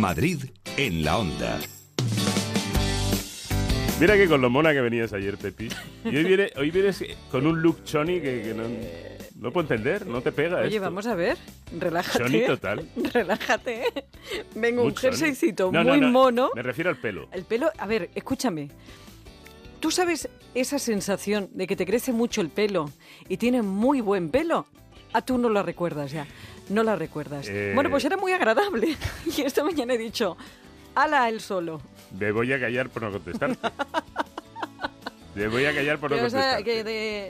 Madrid en la onda. Mira que con lo mona que venías ayer, Pepi. Y hoy, viene, hoy vienes con un look choni que, que no, no puedo entender, no te pega Oye, esto. vamos a ver, relájate. Choni total. Relájate. Vengo Muy un jerseycito No, muy no, mono. Me refiero al pelo. El pelo, a ver, escúchame. ¿Tú sabes esa sensación de que te crece mucho el pelo y tiene muy buen pelo? A tú no la recuerdas ya. No la recuerdas. Eh. Bueno, pues era muy agradable. Y esta mañana he dicho, ala él solo. Me voy a callar por no contestarte. Me voy a callar por no de-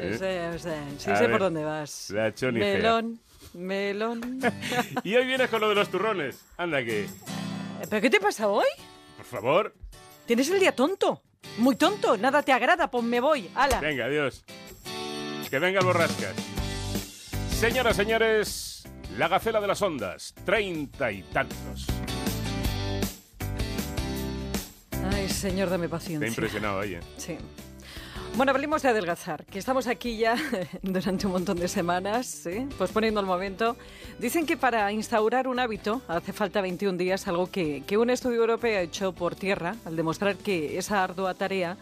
¿Eh? o sea, o sea, sí A sé ver, por dónde vas. la melón, melón. Y hoy vienes con lo de los turrones. Anda que, ¿Pero qué te pasa hoy? por favor, Tienes el día tonto. Muy tonto. Nada te agrada, pues me voy. Ala. venga, adiós. Que venga el borrascas. Señoras, señores, la gacela de las ondas, treinta y tantos. Ay, señor, dame Te ha paciencia. impresionado ahí, ¿eh? Sí. Bueno, hablemos de adelgazar, que estamos aquí ya durante un montón de semanas, ¿sí? pues poniendo el momento. Dicen que para instaurar un hábito hace falta 21 días, algo que, que un estudio europeo ha hecho por tierra, al demostrar que esa ardua tarea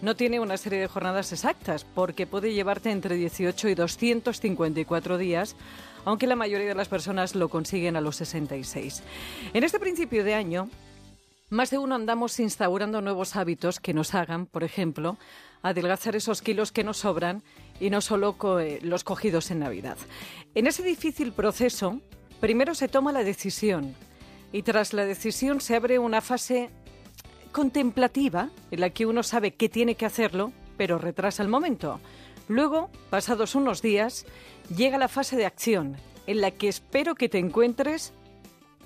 no tiene una serie de jornadas exactas, porque puede llevarte entre 18 y 254 días, aunque la mayoría de las personas lo consiguen a los 66. En este principio de año, más de uno andamos instaurando nuevos hábitos que nos hagan, por ejemplo, adelgazar esos kilos que nos sobran y no solo co- eh, los cogidos en Navidad. En ese difícil proceso, primero se toma la decisión y tras la decisión se abre una fase contemplativa en la que uno sabe que tiene que hacerlo, pero retrasa el momento. Luego, pasados unos días, llega la fase de acción, en la que espero que te encuentres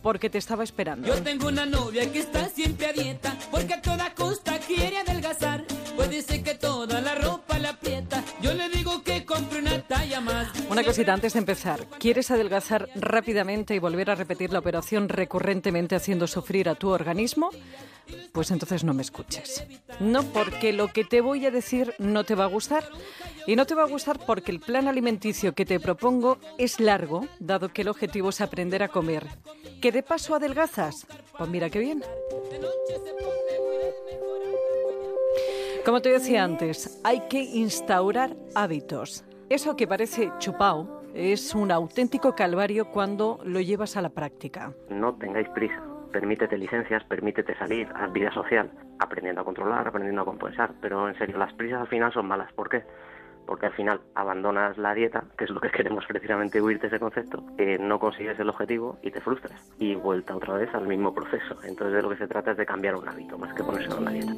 porque te estaba esperando. Yo tengo una novia que está siempre a dieta porque a toda costa quiere adelgazar. Puede ser que toda la ropa la aprieta. Yo le digo que compre una talla más. Una cosita antes de empezar. ¿Quieres adelgazar rápidamente y volver a repetir la operación recurrentemente haciendo sufrir a tu organismo? Pues entonces no me escuches. No porque lo que te voy a decir no te va a gustar. Y no te va a gustar porque el plan alimenticio que te propongo es largo, dado que el objetivo es aprender a comer. ¿Que de paso adelgazas? Pues mira qué bien. Como te decía antes, hay que instaurar hábitos. Eso que parece chupao es un auténtico calvario cuando lo llevas a la práctica. no tengáis prisa. Permítete licencias, permítete salir, haz vida social, aprendiendo a controlar, aprendiendo a compensar. Pero en serio, las prisas al final son malas. ¿Por qué? Porque al final abandonas la dieta, que es lo que queremos precisamente huir de ese concepto, eh, no consigues el objetivo y te frustras. Y vuelta otra vez al mismo proceso. Entonces de lo que se trata es de cambiar un hábito, más que ponerse una dieta.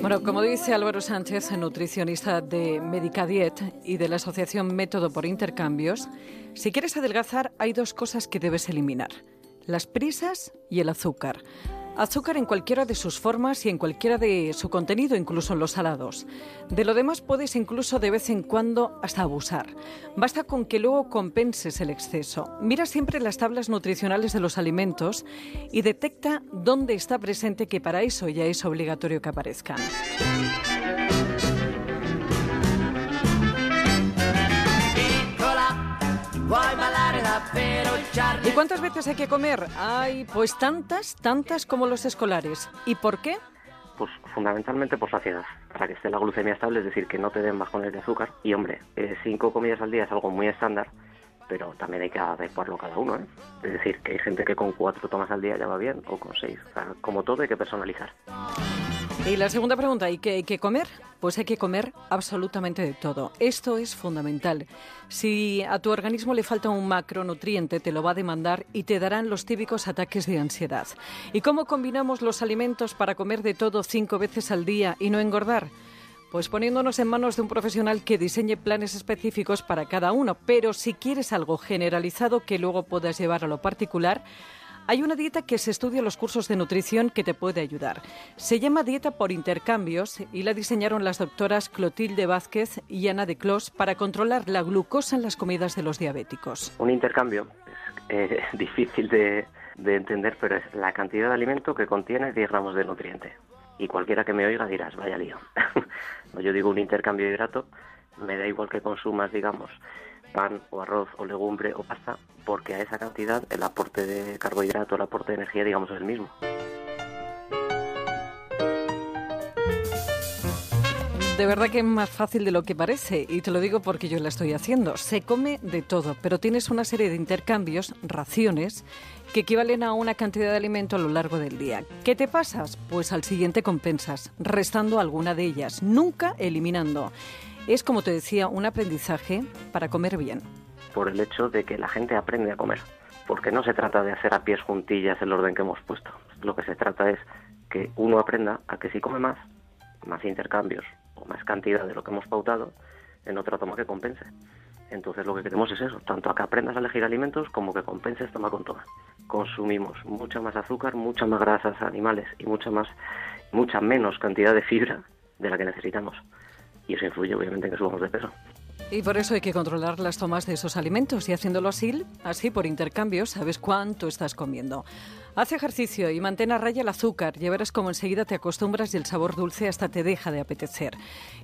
Bueno, como dice Álvaro Sánchez, nutricionista de Medicadiet y de la Asociación Método por Intercambios, si quieres adelgazar hay dos cosas que debes eliminar, las prisas y el azúcar. Azúcar en cualquiera de sus formas y en cualquiera de su contenido, incluso en los salados. De lo demás puedes incluso de vez en cuando hasta abusar. Basta con que luego compenses el exceso. Mira siempre las tablas nutricionales de los alimentos y detecta dónde está presente que para eso ya es obligatorio que aparezcan. ¿Y cuántas veces hay que comer? Ay, pues tantas, tantas como los escolares. ¿Y por qué? Pues fundamentalmente por saciedad, para que esté la glucemia estable, es decir, que no te den bajones de azúcar. Y hombre, eh, cinco comidas al día es algo muy estándar, pero también hay que adecuarlo cada uno, ¿eh? Es decir, que hay gente que con cuatro tomas al día ya va bien, o con seis. O sea, como todo hay que personalizar. Y la segunda pregunta, ¿y qué hay que comer? Pues hay que comer absolutamente de todo. Esto es fundamental. Si a tu organismo le falta un macronutriente, te lo va a demandar y te darán los típicos ataques de ansiedad. ¿Y cómo combinamos los alimentos para comer de todo cinco veces al día y no engordar? Pues poniéndonos en manos de un profesional que diseñe planes específicos para cada uno. Pero si quieres algo generalizado que luego puedas llevar a lo particular, hay una dieta que se estudia en los cursos de nutrición que te puede ayudar. Se llama dieta por intercambios y la diseñaron las doctoras Clotilde Vázquez y Ana de Clos para controlar la glucosa en las comidas de los diabéticos. Un intercambio es eh, difícil de, de entender, pero es la cantidad de alimento que contiene 10 gramos de nutriente. Y cualquiera que me oiga dirás, vaya lío. Yo digo un intercambio de hidrato, me da igual que consumas, digamos, pan o arroz o legumbre o pasta, porque a esa cantidad el aporte de carbohidrato, el aporte de energía, digamos, es el mismo. De verdad que es más fácil de lo que parece, y te lo digo porque yo la estoy haciendo. Se come de todo, pero tienes una serie de intercambios, raciones, que equivalen a una cantidad de alimento a lo largo del día. ¿Qué te pasas? Pues al siguiente compensas, restando alguna de ellas, nunca eliminando. Es, como te decía, un aprendizaje para comer bien. Por el hecho de que la gente aprende a comer, porque no se trata de hacer a pies juntillas el orden que hemos puesto. Lo que se trata es que uno aprenda a que si come más, más intercambios o más cantidad de lo que hemos pautado, en otra toma que compense. Entonces lo que queremos es eso, tanto a que aprendas a elegir alimentos como que compenses toma con toma. Consumimos mucha más azúcar, mucha más grasas animales y mucha más, mucha menos cantidad de fibra de la que necesitamos. Y eso influye obviamente en que subamos de peso. Y por eso hay que controlar las tomas de esos alimentos y haciéndolo así, así por intercambio, sabes cuánto estás comiendo. Haz ejercicio y mantén a raya el azúcar. Ya verás cómo enseguida te acostumbras y el sabor dulce hasta te deja de apetecer.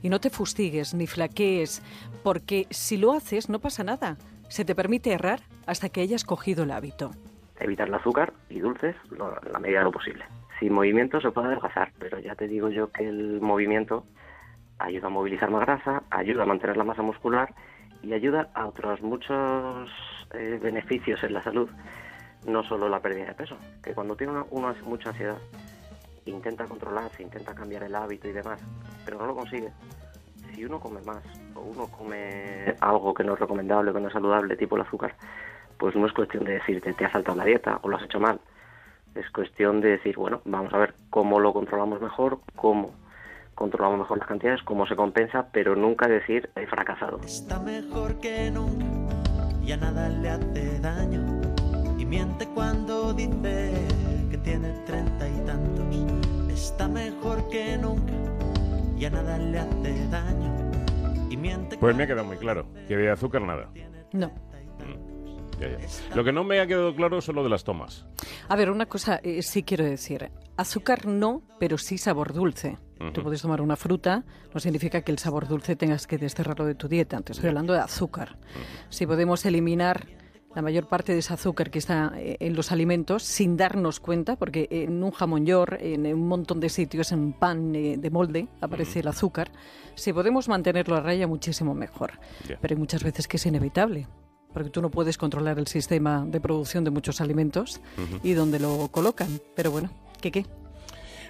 Y no te fustigues ni flaquees, porque si lo haces no pasa nada. Se te permite errar hasta que hayas cogido el hábito. Evitar el azúcar y dulces lo- en la medida de lo posible. Sin movimiento se puede adelgazar, pero ya te digo yo que el movimiento ayuda a movilizar más grasa, ayuda a mantener la masa muscular y ayuda a otros muchos eh, beneficios en la salud, no solo la pérdida de peso, que cuando tiene uno, mucha ansiedad, intenta controlarse, intenta cambiar el hábito y demás, pero no lo consigue. Si uno come más o uno come algo que no es recomendable, que no es saludable, tipo el azúcar, pues no es cuestión de decirte te has saltado la dieta o lo has hecho mal. Es cuestión de decir, bueno, vamos a ver cómo lo controlamos mejor, cómo controlamos mejor las cantidades, cómo se compensa, pero nunca decir he fracasado. Está mejor que nunca, ya nada le hace daño. Y miente cuando dice que tiene treinta y tantos. Está mejor que nunca, ya nada le hace daño. Y miente Pues me ha quedado muy claro, que de azúcar nada. No. Ya, ya. Lo que no me ha quedado claro son lo de las tomas. A ver, una cosa eh, sí quiero decir. Azúcar no, pero sí sabor dulce. Tú puedes tomar una fruta, no significa que el sabor dulce tengas que desterrarlo de tu dieta. Te estoy hablando de azúcar. Si podemos eliminar la mayor parte de ese azúcar que está eh, en los alimentos sin darnos cuenta, porque en un jamón york, en un montón de sitios, en un pan eh, de molde, aparece el azúcar. Si podemos mantenerlo a raya, muchísimo mejor. Pero hay muchas veces que es inevitable porque tú no puedes controlar el sistema de producción de muchos alimentos y donde lo colocan. Pero bueno, ¿qué qué?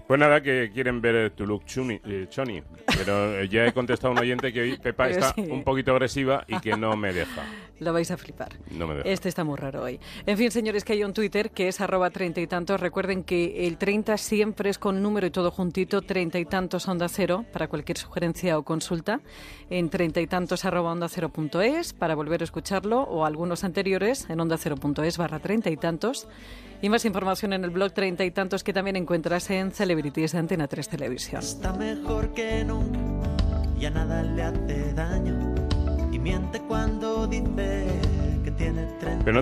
Pues nada, que quieren ver tu look chuni, eh, choni. Pero eh, ya he contestado a un oyente que hoy Pepa Pero está sí. un poquito agresiva y que no me deja. Lo vais a flipar. No me deja. Este está muy raro hoy. En fin, señores, que hay un Twitter que es arroba treinta y tantos. Recuerden que el 30 siempre es con número y todo juntito, treinta y tantos onda cero, para cualquier sugerencia o consulta, en treinta y tantos arroba onda cero punto es, para volver a escucharlo, o algunos anteriores en onda cero punto es barra treinta y tantos. Y más información en el blog treinta y tantos que también encuentras en Celebrities de Antena 3 Televisión. Está mejor que nunca, ya nada le hace daño. Y miente cuando dice que tiene treinta Pero no